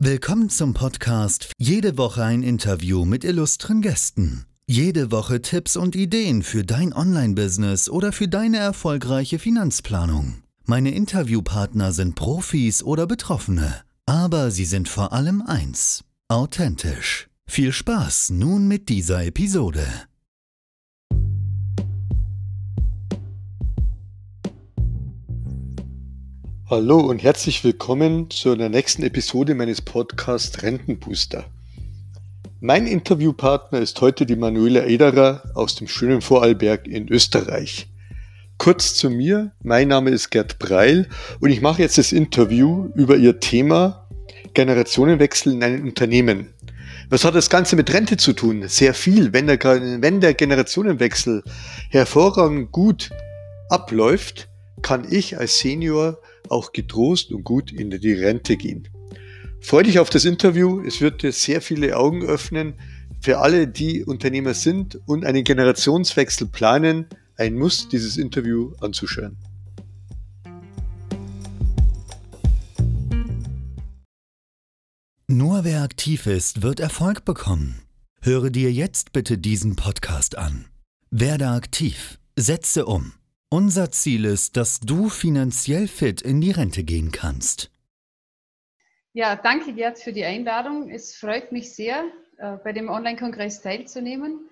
Willkommen zum Podcast Jede Woche ein Interview mit illustren Gästen. Jede Woche Tipps und Ideen für dein Online-Business oder für deine erfolgreiche Finanzplanung. Meine Interviewpartner sind Profis oder Betroffene, aber sie sind vor allem eins, authentisch. Viel Spaß nun mit dieser Episode. Hallo und herzlich willkommen zu einer nächsten Episode meines Podcasts Rentenbooster. Mein Interviewpartner ist heute die Manuela Ederer aus dem schönen Vorarlberg in Österreich. Kurz zu mir, mein Name ist Gerd Breil und ich mache jetzt das Interview über ihr Thema Generationenwechsel in einem Unternehmen. Was hat das Ganze mit Rente zu tun? Sehr viel. Wenn der, wenn der Generationenwechsel hervorragend gut abläuft, kann ich als Senior auch getrost und gut in die Rente gehen. Freue dich auf das Interview. Es wird dir sehr viele Augen öffnen. Für alle, die Unternehmer sind und einen Generationswechsel planen, ein Muss, dieses Interview anzuschauen. Nur wer aktiv ist, wird Erfolg bekommen. Höre dir jetzt bitte diesen Podcast an. Werde aktiv, setze um. Unser Ziel ist, dass du finanziell fit in die Rente gehen kannst. Ja, danke Gerd für die Einladung. Es freut mich sehr, äh, bei dem Online-Kongress teilzunehmen.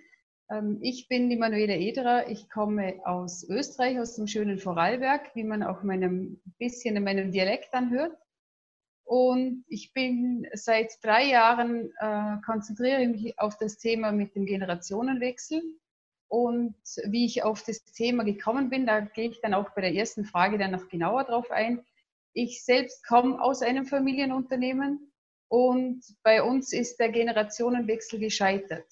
Ähm, ich bin die Manuela Ederer. Ich komme aus Österreich, aus dem schönen Vorarlberg, wie man auch meinem bisschen in meinem Dialekt anhört. Und ich bin seit drei Jahren äh, konzentriere mich auf das Thema mit dem Generationenwechsel und wie ich auf das Thema gekommen bin, da gehe ich dann auch bei der ersten Frage dann noch genauer drauf ein. Ich selbst komme aus einem Familienunternehmen und bei uns ist der Generationenwechsel gescheitert.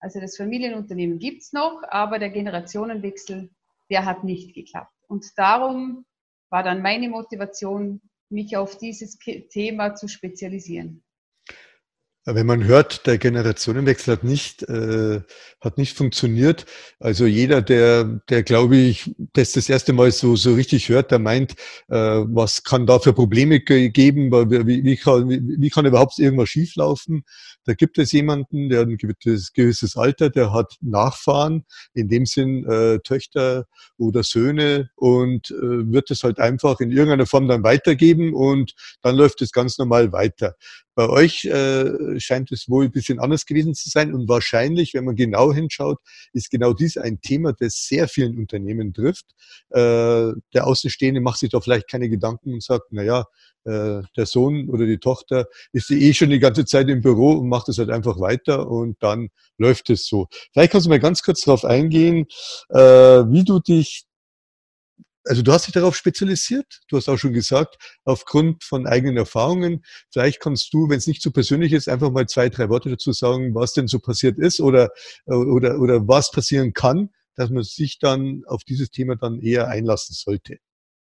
Also das Familienunternehmen gibt es noch, aber der Generationenwechsel, der hat nicht geklappt. Und darum war dann meine Motivation, mich auf dieses Thema zu spezialisieren. Wenn man hört, der Generationenwechsel hat nicht, äh, hat nicht funktioniert. Also jeder, der, der glaube ich, das das erste Mal so, so richtig hört, der meint, äh, was kann da für Probleme geben? Wie, wie, kann, wie, wie kann überhaupt irgendwas schieflaufen? Da gibt es jemanden, der hat ein gewisses, gewisses Alter, der hat Nachfahren, in dem Sinn äh, Töchter oder Söhne und äh, wird es halt einfach in irgendeiner Form dann weitergeben und dann läuft es ganz normal weiter. Bei euch äh, scheint es wohl ein bisschen anders gewesen zu sein und wahrscheinlich, wenn man genau hinschaut, ist genau dies ein Thema, das sehr vielen Unternehmen trifft. Äh, der Außenstehende macht sich da vielleicht keine Gedanken und sagt, na ja, äh, der Sohn oder die Tochter ist eh schon die ganze Zeit im Büro und macht es halt einfach weiter und dann läuft es so. Vielleicht kannst du mal ganz kurz darauf eingehen, äh, wie du dich also du hast dich darauf spezialisiert, du hast auch schon gesagt, aufgrund von eigenen Erfahrungen. Vielleicht kannst du, wenn es nicht so persönlich ist, einfach mal zwei, drei Worte dazu sagen, was denn so passiert ist oder, oder, oder was passieren kann, dass man sich dann auf dieses Thema dann eher einlassen sollte.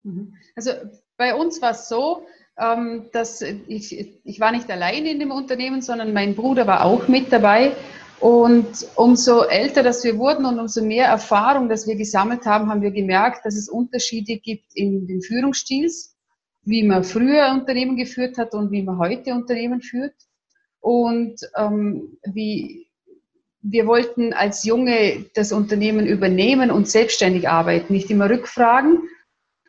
Mhm. Also bei uns war es so, ähm, dass ich, ich war nicht alleine in dem Unternehmen, sondern mein Bruder war auch mit dabei und umso älter dass wir wurden und umso mehr Erfahrung, dass wir gesammelt haben, haben wir gemerkt, dass es Unterschiede gibt in den Führungsstils, wie man früher Unternehmen geführt hat und wie man heute Unternehmen führt. Und ähm, wie wir wollten als Junge das Unternehmen übernehmen und selbstständig arbeiten, nicht immer rückfragen,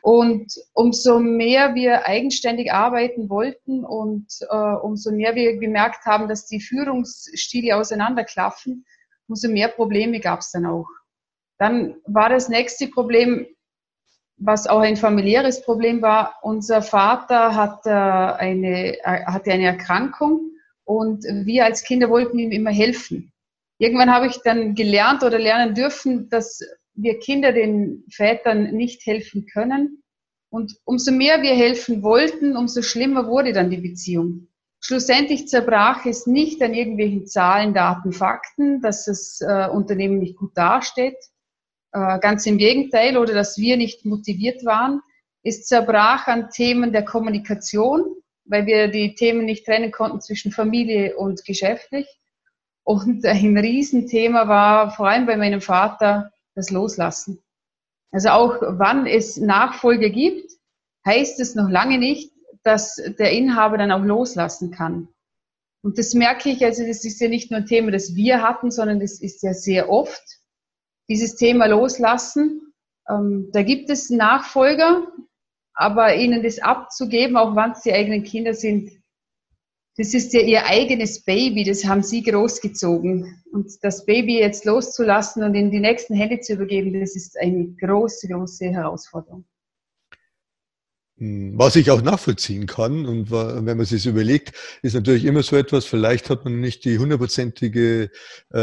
und umso mehr wir eigenständig arbeiten wollten und äh, umso mehr wir gemerkt haben, dass die Führungsstile auseinanderklaffen, umso mehr Probleme gab es dann auch. Dann war das nächste Problem, was auch ein familiäres Problem war. Unser Vater hatte eine, äh, hatte eine Erkrankung und wir als Kinder wollten ihm immer helfen. Irgendwann habe ich dann gelernt oder lernen dürfen, dass wir Kinder den Vätern nicht helfen können. Und umso mehr wir helfen wollten, umso schlimmer wurde dann die Beziehung. Schlussendlich zerbrach es nicht an irgendwelchen Zahlen, Daten, Fakten, dass das äh, Unternehmen nicht gut dasteht. Äh, ganz im Gegenteil, oder dass wir nicht motiviert waren. Es zerbrach an Themen der Kommunikation, weil wir die Themen nicht trennen konnten zwischen Familie und geschäftlich. Und ein Riesenthema war vor allem bei meinem Vater das Loslassen. Also auch wann es Nachfolge gibt, heißt es noch lange nicht, dass der Inhaber dann auch loslassen kann. Und das merke ich, also das ist ja nicht nur ein Thema, das wir hatten, sondern das ist ja sehr oft dieses Thema loslassen. Ähm, da gibt es Nachfolger, aber ihnen das abzugeben, auch wenn es die eigenen Kinder sind, das ist ja ihr eigenes Baby, das haben sie großgezogen. Und das Baby jetzt loszulassen und in die nächsten Hände zu übergeben, das ist eine große, große Herausforderung. Hm, was ich auch nachvollziehen kann und wenn man sich überlegt, ist natürlich immer so etwas, vielleicht hat man nicht die hundertprozentige äh,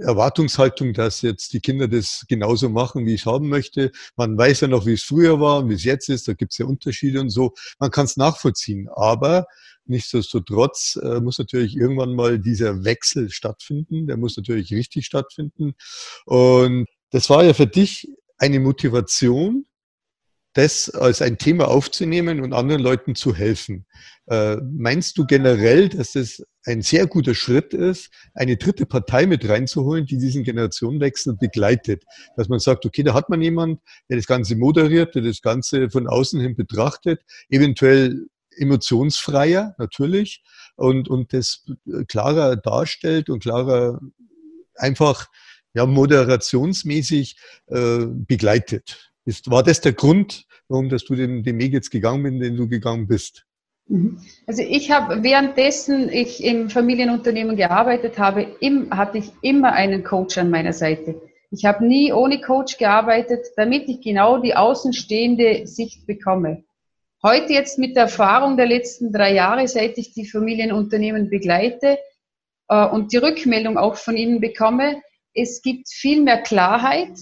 Erwartungshaltung, dass jetzt die Kinder das genauso machen, wie ich es haben möchte. Man weiß ja noch, wie es früher war und wie es jetzt ist, da gibt es ja Unterschiede und so. Man kann es nachvollziehen, aber nichtsdestotrotz äh, muss natürlich irgendwann mal dieser Wechsel stattfinden, der muss natürlich richtig stattfinden. Und das war ja für dich eine Motivation, das als ein Thema aufzunehmen und anderen Leuten zu helfen. Äh, meinst du generell, dass es ein sehr guter Schritt ist, eine dritte Partei mit reinzuholen, die diesen Generationenwechsel begleitet? Dass man sagt, okay, da hat man jemand, der das Ganze moderiert, der das Ganze von außen hin betrachtet, eventuell emotionsfreier natürlich und, und das klarer darstellt und klarer einfach ja, moderationsmäßig äh, begleitet. Ist, war das der Grund, warum dass du den, den Weg jetzt gegangen bist, den du gegangen bist? Mhm. Also ich habe währenddessen ich im Familienunternehmen gearbeitet habe, im, hatte ich immer einen Coach an meiner Seite. Ich habe nie ohne Coach gearbeitet, damit ich genau die außenstehende Sicht bekomme. Heute jetzt mit der Erfahrung der letzten drei Jahre, seit ich die Familienunternehmen begleite äh, und die Rückmeldung auch von ihnen bekomme, es gibt viel mehr Klarheit,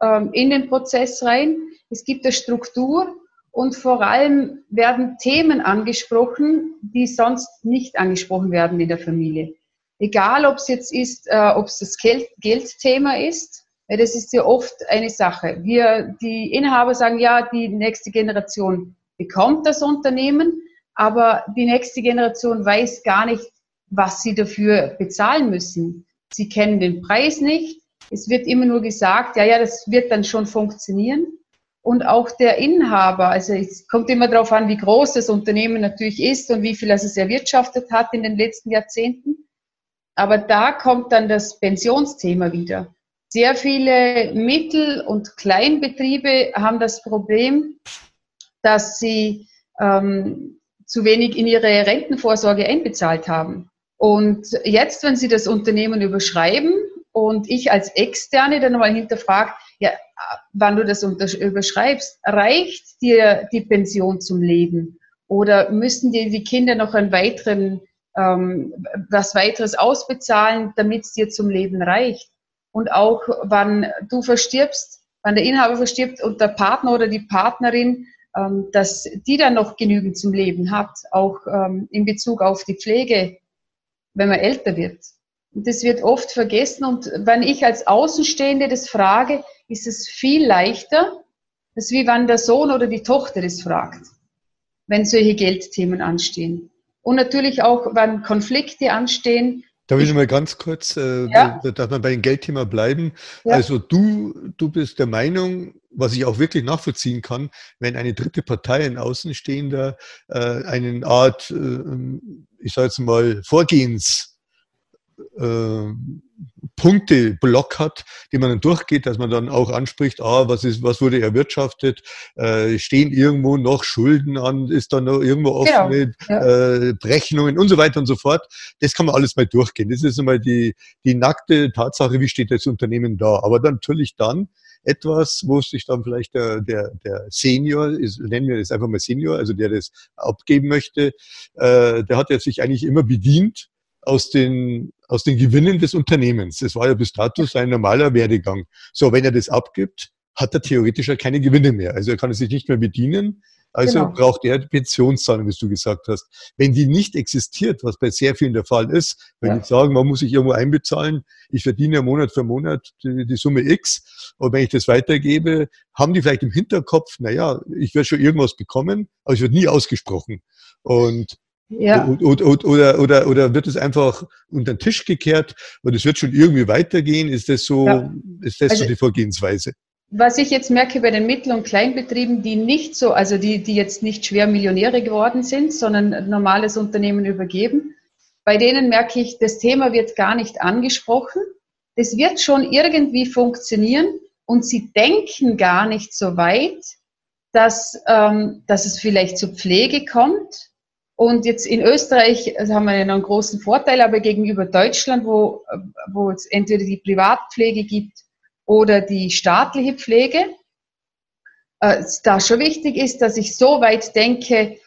ähm, in den Prozess rein. Es gibt eine Struktur und vor allem werden Themen angesprochen, die sonst nicht angesprochen werden in der Familie. Egal, ob es jetzt ist, äh, ob es das Geld, Geldthema ist, weil das ist ja oft eine Sache. Wir, die Inhaber sagen, ja, die nächste Generation bekommt das Unternehmen, aber die nächste Generation weiß gar nicht, was sie dafür bezahlen müssen. Sie kennen den Preis nicht, es wird immer nur gesagt, ja, ja, das wird dann schon funktionieren. Und auch der Inhaber, also es kommt immer darauf an, wie groß das Unternehmen natürlich ist und wie viel es erwirtschaftet hat in den letzten Jahrzehnten. Aber da kommt dann das Pensionsthema wieder. Sehr viele Mittel- und Kleinbetriebe haben das Problem, dass sie ähm, zu wenig in ihre Rentenvorsorge einbezahlt haben. Und jetzt, wenn sie das Unternehmen überschreiben, und ich als Externe dann mal hinterfragt, ja, wann du das überschreibst, reicht dir die Pension zum Leben? Oder müssen dir die Kinder noch einen weiteren, ähm, was weiteres ausbezahlen, damit es dir zum Leben reicht? Und auch, wann du verstirbst, wann der Inhaber verstirbt und der Partner oder die Partnerin, ähm, dass die dann noch genügend zum Leben hat, auch ähm, in Bezug auf die Pflege, wenn man älter wird. Das wird oft vergessen und wenn ich als Außenstehende das frage, ist es viel leichter, als wie wenn der Sohn oder die Tochter das fragt, wenn solche Geldthemen anstehen. Und natürlich auch, wenn Konflikte anstehen. Da will ich mal ganz kurz, äh, ja? darf man bei dem Geldthema bleiben. Ja. Also du, du bist der Meinung, was ich auch wirklich nachvollziehen kann, wenn eine dritte Partei, ein Außenstehender, äh, eine Art, äh, ich sage jetzt mal, Vorgehens äh, Punkteblock hat, die man dann durchgeht, dass man dann auch anspricht, ah, was ist, was wurde erwirtschaftet, äh, stehen irgendwo noch Schulden an, ist da noch irgendwo offene genau. äh, Berechnungen und so weiter und so fort. Das kann man alles mal durchgehen. Das ist einmal die, die nackte Tatsache, wie steht das Unternehmen da. Aber dann natürlich dann etwas, wo sich dann vielleicht der, der, der Senior, ist, nennen wir das einfach mal Senior, also der das abgeben möchte, äh, der hat ja sich eigentlich immer bedient aus den, aus den Gewinnen des Unternehmens. Das war ja bis dato sein normaler Werdegang. So, wenn er das abgibt, hat er theoretisch ja keine Gewinne mehr. Also er kann es sich nicht mehr bedienen. Also genau. braucht er die Pensionszahlung, wie du gesagt hast. Wenn die nicht existiert, was bei sehr vielen der Fall ist, wenn ja. die sagen, man muss sich irgendwo einbezahlen, ich verdiene ja Monat für Monat die, die, Summe X, und wenn ich das weitergebe, haben die vielleicht im Hinterkopf, naja, ich werde schon irgendwas bekommen, aber es wird nie ausgesprochen. Und ja. Oder, oder, oder, oder wird es einfach unter den Tisch gekehrt und es wird schon irgendwie weitergehen? Ist das so, ja. ist das also, so die Vorgehensweise? Was ich jetzt merke bei den Mittel- und Kleinbetrieben, die nicht so, also die, die jetzt nicht schwer Millionäre geworden sind, sondern normales Unternehmen übergeben, bei denen merke ich, das Thema wird gar nicht angesprochen. Das wird schon irgendwie funktionieren und sie denken gar nicht so weit, dass, ähm, dass es vielleicht zur Pflege kommt. Und jetzt in Österreich also haben wir einen großen Vorteil, aber gegenüber Deutschland, wo, wo es entweder die Privatpflege gibt oder die staatliche Pflege, äh, da schon wichtig ist, dass ich so weit denke,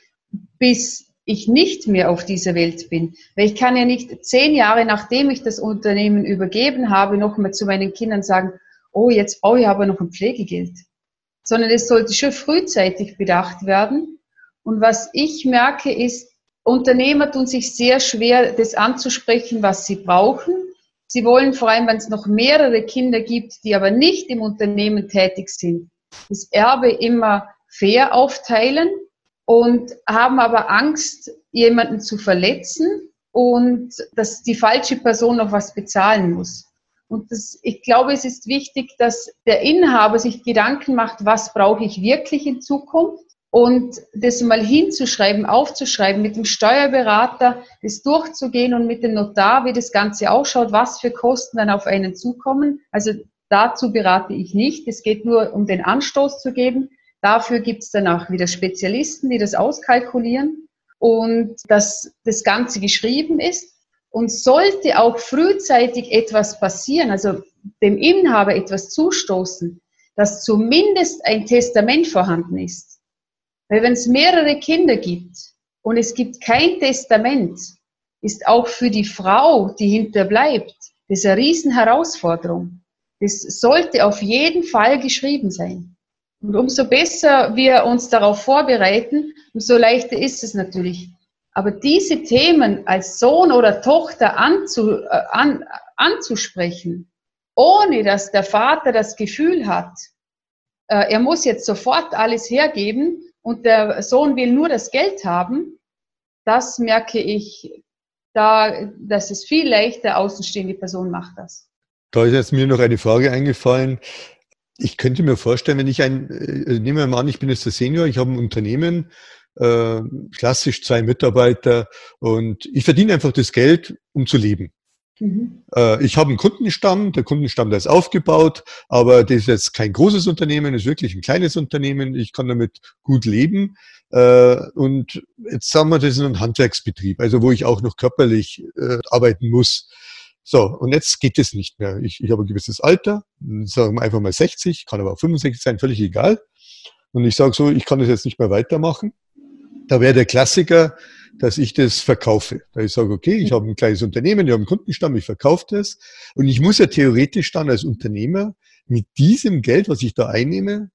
bis ich nicht mehr auf dieser Welt bin. Weil ich kann ja nicht zehn Jahre nachdem ich das Unternehmen übergeben habe, nochmal zu meinen Kindern sagen, oh, jetzt brauche ich aber noch ein Pflegegeld. Sondern es sollte schon frühzeitig bedacht werden. Und was ich merke, ist, Unternehmer tun sich sehr schwer, das anzusprechen, was sie brauchen. Sie wollen vor allem, wenn es noch mehrere Kinder gibt, die aber nicht im Unternehmen tätig sind, das Erbe immer fair aufteilen und haben aber Angst, jemanden zu verletzen und dass die falsche Person noch was bezahlen muss. Und das, ich glaube, es ist wichtig, dass der Inhaber sich Gedanken macht, was brauche ich wirklich in Zukunft und das mal hinzuschreiben, aufzuschreiben, mit dem Steuerberater das durchzugehen und mit dem Notar, wie das Ganze ausschaut, was für Kosten dann auf einen zukommen. Also dazu berate ich nicht. Es geht nur um den Anstoß zu geben. Dafür gibt es dann auch wieder Spezialisten, die das auskalkulieren und dass das Ganze geschrieben ist. Und sollte auch frühzeitig etwas passieren, also dem Inhaber etwas zustoßen, dass zumindest ein Testament vorhanden ist. Weil wenn es mehrere Kinder gibt und es gibt kein Testament, ist auch für die Frau, die hinterbleibt, das eine Riesenherausforderung. Das sollte auf jeden Fall geschrieben sein. Und umso besser wir uns darauf vorbereiten, umso leichter ist es natürlich. Aber diese Themen als Sohn oder Tochter anzu, äh, an, anzusprechen, ohne dass der Vater das Gefühl hat, äh, er muss jetzt sofort alles hergeben und der Sohn will nur das Geld haben, das merke ich, da, das ist viel leichter, außenstehende Person macht das. Da ist jetzt mir noch eine Frage eingefallen. Ich könnte mir vorstellen, wenn ich ein, äh, nehmen wir mal an, ich bin jetzt der Senior, ich habe ein Unternehmen, äh, klassisch zwei Mitarbeiter und ich verdiene einfach das Geld, um zu leben. Mhm. Äh, ich habe einen Kundenstamm, der Kundenstamm, der ist aufgebaut, aber das ist jetzt kein großes Unternehmen, ist wirklich ein kleines Unternehmen. Ich kann damit gut leben. Äh, und jetzt sagen wir, das ist ein Handwerksbetrieb, also wo ich auch noch körperlich äh, arbeiten muss. So, und jetzt geht es nicht mehr. Ich, ich habe ein gewisses Alter, sagen wir einfach mal 60, kann aber auch 65 sein, völlig egal. Und ich sage so, ich kann das jetzt nicht mehr weitermachen. Da wäre der Klassiker, dass ich das verkaufe. Da ich sage, okay, ich habe ein kleines Unternehmen, ich habe einen Kundenstamm, ich verkaufe das. Und ich muss ja theoretisch dann als Unternehmer mit diesem Geld, was ich da einnehme,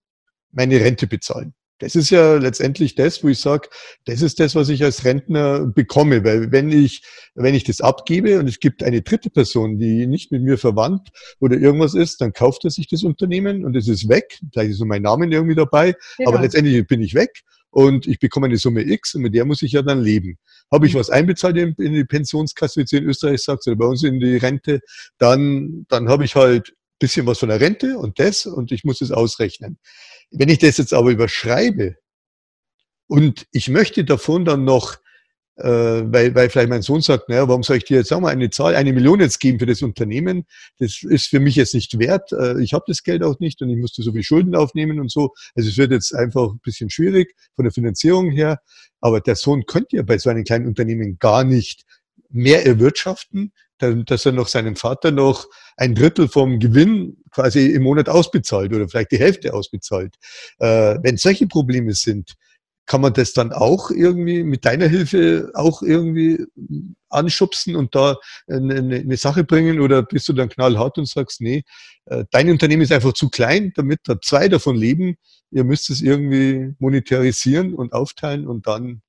meine Rente bezahlen. Das ist ja letztendlich das, wo ich sage, das ist das, was ich als Rentner bekomme. Weil wenn ich, wenn ich das abgebe und es gibt eine dritte Person, die nicht mit mir verwandt oder irgendwas ist, dann kauft er sich das Unternehmen und es ist weg. Vielleicht ist nur mein Name irgendwie dabei, genau. aber letztendlich bin ich weg und ich bekomme eine Summe X und mit der muss ich ja dann leben. Habe ich mhm. was einbezahlt in, in die Pensionskasse, wie sie in Österreich sagt, oder bei uns in die Rente, dann, dann habe ich halt bisschen was von der Rente und das und ich muss es ausrechnen. Wenn ich das jetzt aber überschreibe und ich möchte davon dann noch weil, weil vielleicht mein Sohn sagt, naja, warum soll ich dir jetzt sagen wir, eine Zahl, eine Million jetzt geben für das Unternehmen? Das ist für mich jetzt nicht wert. Äh, ich habe das Geld auch nicht und ich musste so viel Schulden aufnehmen und so. Also es wird jetzt einfach ein bisschen schwierig von der Finanzierung her. Aber der Sohn könnte ja bei so einem kleinen Unternehmen gar nicht mehr erwirtschaften, dass er noch seinem Vater noch ein Drittel vom Gewinn quasi im Monat ausbezahlt oder vielleicht die Hälfte ausbezahlt. Äh, wenn solche Probleme sind, kann man das dann auch irgendwie mit deiner Hilfe auch irgendwie anschubsen und da eine, eine, Sache bringen oder bist du dann knallhart und sagst, nee, äh, dein Unternehmen ist einfach zu klein, damit da zwei davon leben. Ihr müsst es irgendwie monetarisieren und aufteilen und dann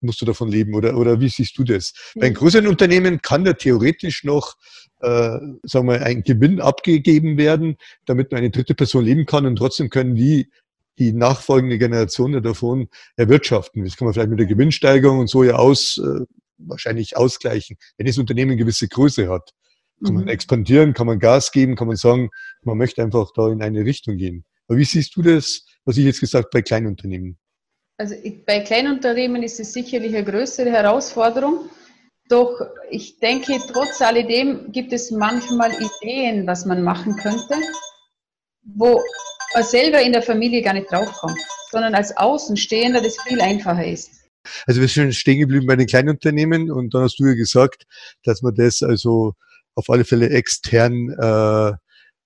musst du davon leben oder, oder wie siehst du das? Bei einem größeren Unternehmen kann da theoretisch noch äh, sagen wir, ein Gewinn abgegeben werden, damit eine dritte Person leben kann und trotzdem können die die nachfolgende Generation davon erwirtschaften. Das kann man vielleicht mit der Gewinnsteigerung und so ja aus, äh, wahrscheinlich ausgleichen. Wenn das Unternehmen eine gewisse Größe hat, kann mhm. man expandieren, kann man Gas geben, kann man sagen, man möchte einfach da in eine Richtung gehen. Aber wie siehst du das, was ich jetzt gesagt bei Kleinunternehmen? Also bei Kleinunternehmen ist es sicherlich eine größere Herausforderung, Doch ich denke, trotz alledem gibt es manchmal Ideen, was man machen könnte, wo man selber in der Familie gar nicht draufkommt, sondern als Außenstehender das viel einfacher ist. Also wir sind stehen geblieben bei den kleinen Unternehmen und dann hast du ja gesagt, dass man das also auf alle Fälle extern äh,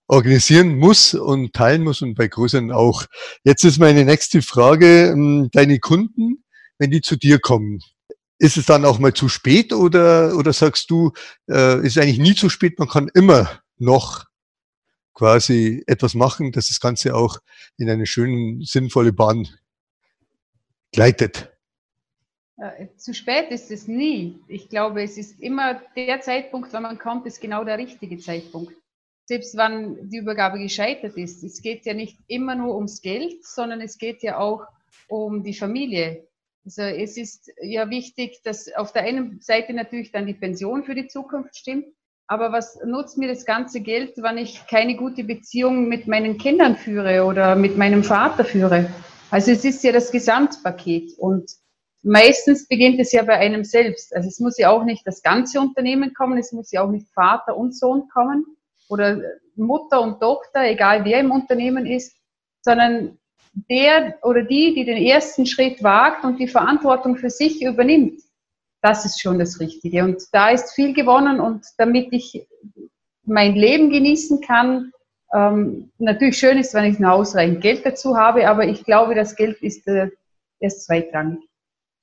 organisieren muss und teilen muss und bei größeren auch. Jetzt ist meine nächste Frage, ähm, deine Kunden, wenn die zu dir kommen, ist es dann auch mal zu spät oder, oder sagst du, äh, ist eigentlich nie zu spät, man kann immer noch quasi etwas machen, dass das Ganze auch in eine schöne, sinnvolle Bahn gleitet? Äh, zu spät ist es nie. Ich glaube, es ist immer der Zeitpunkt, wenn man kommt, ist genau der richtige Zeitpunkt. Selbst wann die Übergabe gescheitert ist. Es geht ja nicht immer nur ums Geld, sondern es geht ja auch um die Familie. Also es ist ja wichtig, dass auf der einen Seite natürlich dann die Pension für die Zukunft stimmt, aber was nutzt mir das ganze Geld, wenn ich keine gute Beziehung mit meinen Kindern führe oder mit meinem Vater führe? Also es ist ja das Gesamtpaket und meistens beginnt es ja bei einem selbst. Also es muss ja auch nicht das ganze Unternehmen kommen, es muss ja auch nicht Vater und Sohn kommen oder Mutter und Tochter, egal wer im Unternehmen ist, sondern der oder die, die den ersten Schritt wagt und die Verantwortung für sich übernimmt das ist schon das Richtige. Und da ist viel gewonnen und damit ich mein Leben genießen kann, ähm, natürlich schön ist, wenn ich noch ausreichend Geld dazu habe, aber ich glaube, das Geld ist äh, erst zweitrangig.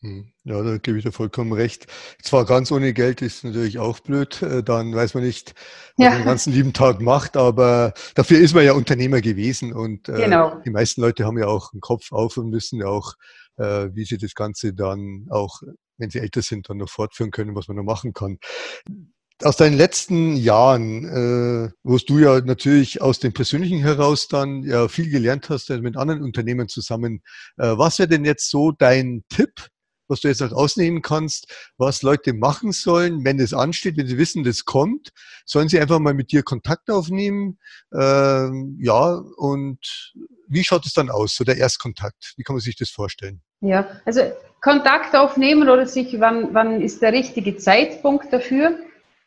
Hm. Ja, da gebe ich dir vollkommen recht. Zwar ganz ohne Geld ist natürlich auch blöd, äh, dann weiß man nicht, was ja. man den ganzen lieben Tag macht, aber dafür ist man ja Unternehmer gewesen und äh, genau. die meisten Leute haben ja auch einen Kopf auf und wissen ja auch, äh, wie sie das Ganze dann auch wenn sie älter sind, dann noch fortführen können, was man noch machen kann. Aus deinen letzten Jahren, äh, wo du ja natürlich aus dem Persönlichen heraus dann ja viel gelernt hast, mit anderen Unternehmen zusammen, äh, was wäre denn jetzt so dein Tipp, was du jetzt auch ausnehmen kannst, was Leute machen sollen, wenn es ansteht, wenn sie wissen, das kommt, sollen sie einfach mal mit dir Kontakt aufnehmen, äh, ja, und wie schaut es dann aus, so der Erstkontakt? Wie kann man sich das vorstellen? Ja, also Kontakt aufnehmen oder sich, wann, wann ist der richtige Zeitpunkt dafür?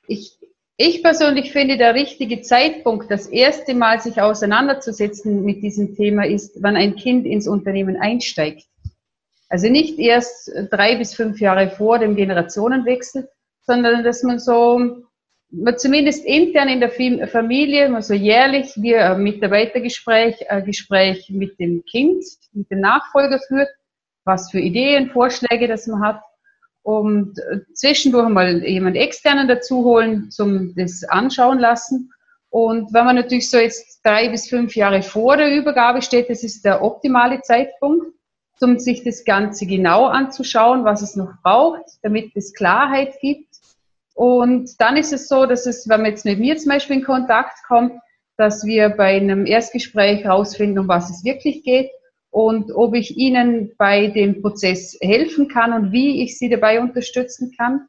Ich, ich persönlich finde, der richtige Zeitpunkt, das erste Mal sich auseinanderzusetzen mit diesem Thema ist, wenn ein Kind ins Unternehmen einsteigt. Also nicht erst drei bis fünf Jahre vor dem Generationenwechsel, sondern dass man so zumindest intern in der Familie, also jährlich wir ein Mitarbeitergespräch, ein Gespräch mit dem Kind, mit dem Nachfolger führt, was für Ideen, Vorschläge das man hat und zwischendurch mal jemand externen dazu holen, zum das anschauen lassen. Und wenn man natürlich so jetzt drei bis fünf Jahre vor der Übergabe steht, das ist der optimale Zeitpunkt, um sich das Ganze genau anzuschauen, was es noch braucht, damit es Klarheit gibt und dann ist es so, dass es, wenn man jetzt mit mir zum Beispiel in Kontakt kommt, dass wir bei einem Erstgespräch herausfinden, um was es wirklich geht und ob ich Ihnen bei dem Prozess helfen kann und wie ich Sie dabei unterstützen kann.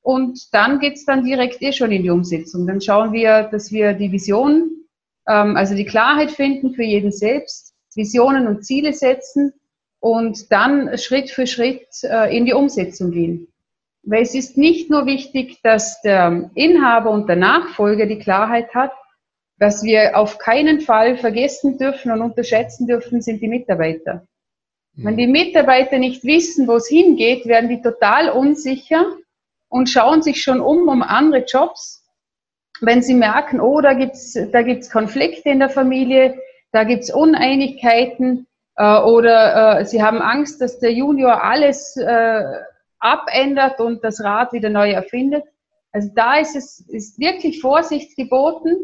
Und dann geht es dann direkt eh schon in die Umsetzung. Dann schauen wir, dass wir die Vision, ähm, also die Klarheit finden für jeden selbst, Visionen und Ziele setzen und dann Schritt für Schritt äh, in die Umsetzung gehen. Weil es ist nicht nur wichtig, dass der Inhaber und der Nachfolger die Klarheit hat, was wir auf keinen Fall vergessen dürfen und unterschätzen dürfen, sind die Mitarbeiter. Mhm. Wenn die Mitarbeiter nicht wissen, wo es hingeht, werden die total unsicher und schauen sich schon um um andere Jobs. Wenn sie merken, oh, da gibt's da gibt's Konflikte in der Familie, da gibt's Uneinigkeiten äh, oder äh, sie haben Angst, dass der Junior alles äh, abändert und das Rad wieder neu erfindet. Also da ist es ist wirklich Vorsicht geboten,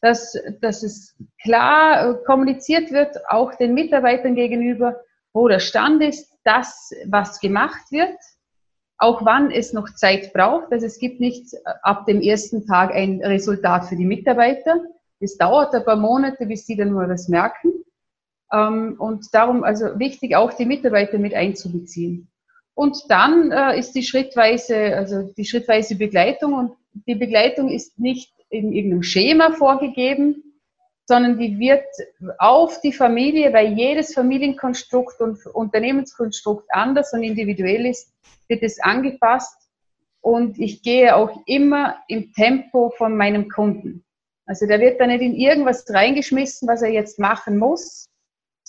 dass, dass es klar äh, kommuniziert wird, auch den Mitarbeitern gegenüber, wo der Stand ist, das, was gemacht wird, auch wann es noch Zeit braucht. Also es gibt nicht äh, ab dem ersten Tag ein Resultat für die Mitarbeiter. Es dauert ein paar Monate, bis sie dann nur das merken. Ähm, und darum also wichtig, auch die Mitarbeiter mit einzubeziehen. Und dann äh, ist die schrittweise, also die schrittweise Begleitung und die Begleitung ist nicht in irgendeinem Schema vorgegeben, sondern die wird auf die Familie, weil jedes Familienkonstrukt und Unternehmenskonstrukt anders und individuell ist, wird es angepasst und ich gehe auch immer im Tempo von meinem Kunden. Also der wird da nicht in irgendwas reingeschmissen, was er jetzt machen muss,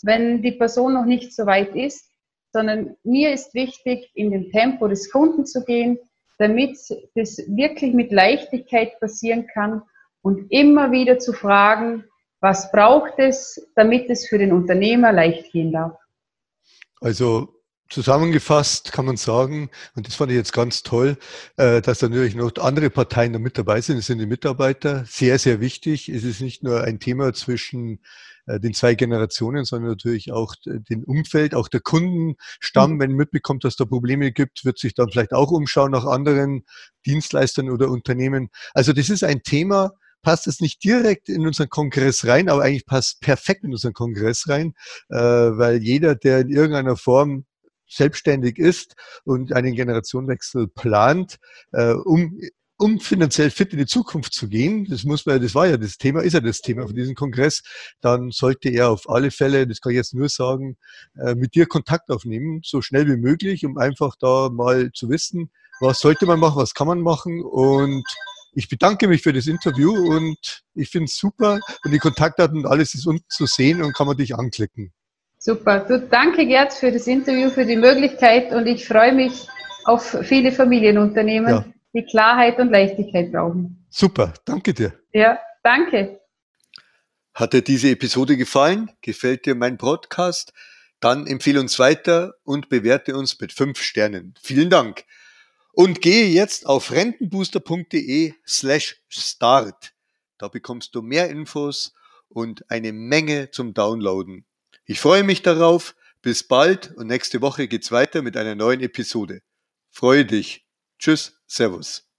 wenn die Person noch nicht so weit ist, sondern mir ist wichtig, in dem Tempo des Kunden zu gehen, damit das wirklich mit Leichtigkeit passieren kann und immer wieder zu fragen, was braucht es, damit es für den Unternehmer leicht gehen darf. Also Zusammengefasst kann man sagen, und das fand ich jetzt ganz toll, äh, dass da natürlich noch andere Parteien da mit dabei sind. Das sind die Mitarbeiter. Sehr, sehr wichtig. Es ist nicht nur ein Thema zwischen den zwei Generationen, sondern natürlich auch den Umfeld, auch der Kundenstamm, mhm. wenn mitbekommt, dass da Probleme gibt, wird sich dann vielleicht auch umschauen nach anderen Dienstleistern oder Unternehmen. Also das ist ein Thema, passt es nicht direkt in unseren Kongress rein, aber eigentlich passt perfekt in unseren Kongress rein, äh, weil jeder, der in irgendeiner Form selbstständig ist und einen Generationenwechsel plant, äh, um um finanziell fit in die Zukunft zu gehen, das muss man, das war ja das Thema, ist ja das Thema von diesem Kongress, dann sollte er auf alle Fälle, das kann ich jetzt nur sagen, äh, mit dir Kontakt aufnehmen, so schnell wie möglich, um einfach da mal zu wissen, was sollte man machen, was kann man machen und ich bedanke mich für das Interview und ich finde es super und die Kontaktdaten und alles ist unten zu sehen und kann man dich anklicken. Super. Du, danke Gerd für das Interview, für die Möglichkeit und ich freue mich auf viele Familienunternehmen, ja. Die Klarheit und Leichtigkeit brauchen. Super, danke dir. Ja, danke. Hat dir diese Episode gefallen? Gefällt dir mein Podcast? Dann empfehle uns weiter und bewerte uns mit fünf Sternen. Vielen Dank. Und gehe jetzt auf rentenbooster.de slash start. Da bekommst du mehr Infos und eine Menge zum Downloaden. Ich freue mich darauf. Bis bald und nächste Woche geht's weiter mit einer neuen Episode. Freue dich. Tschüss, Servus.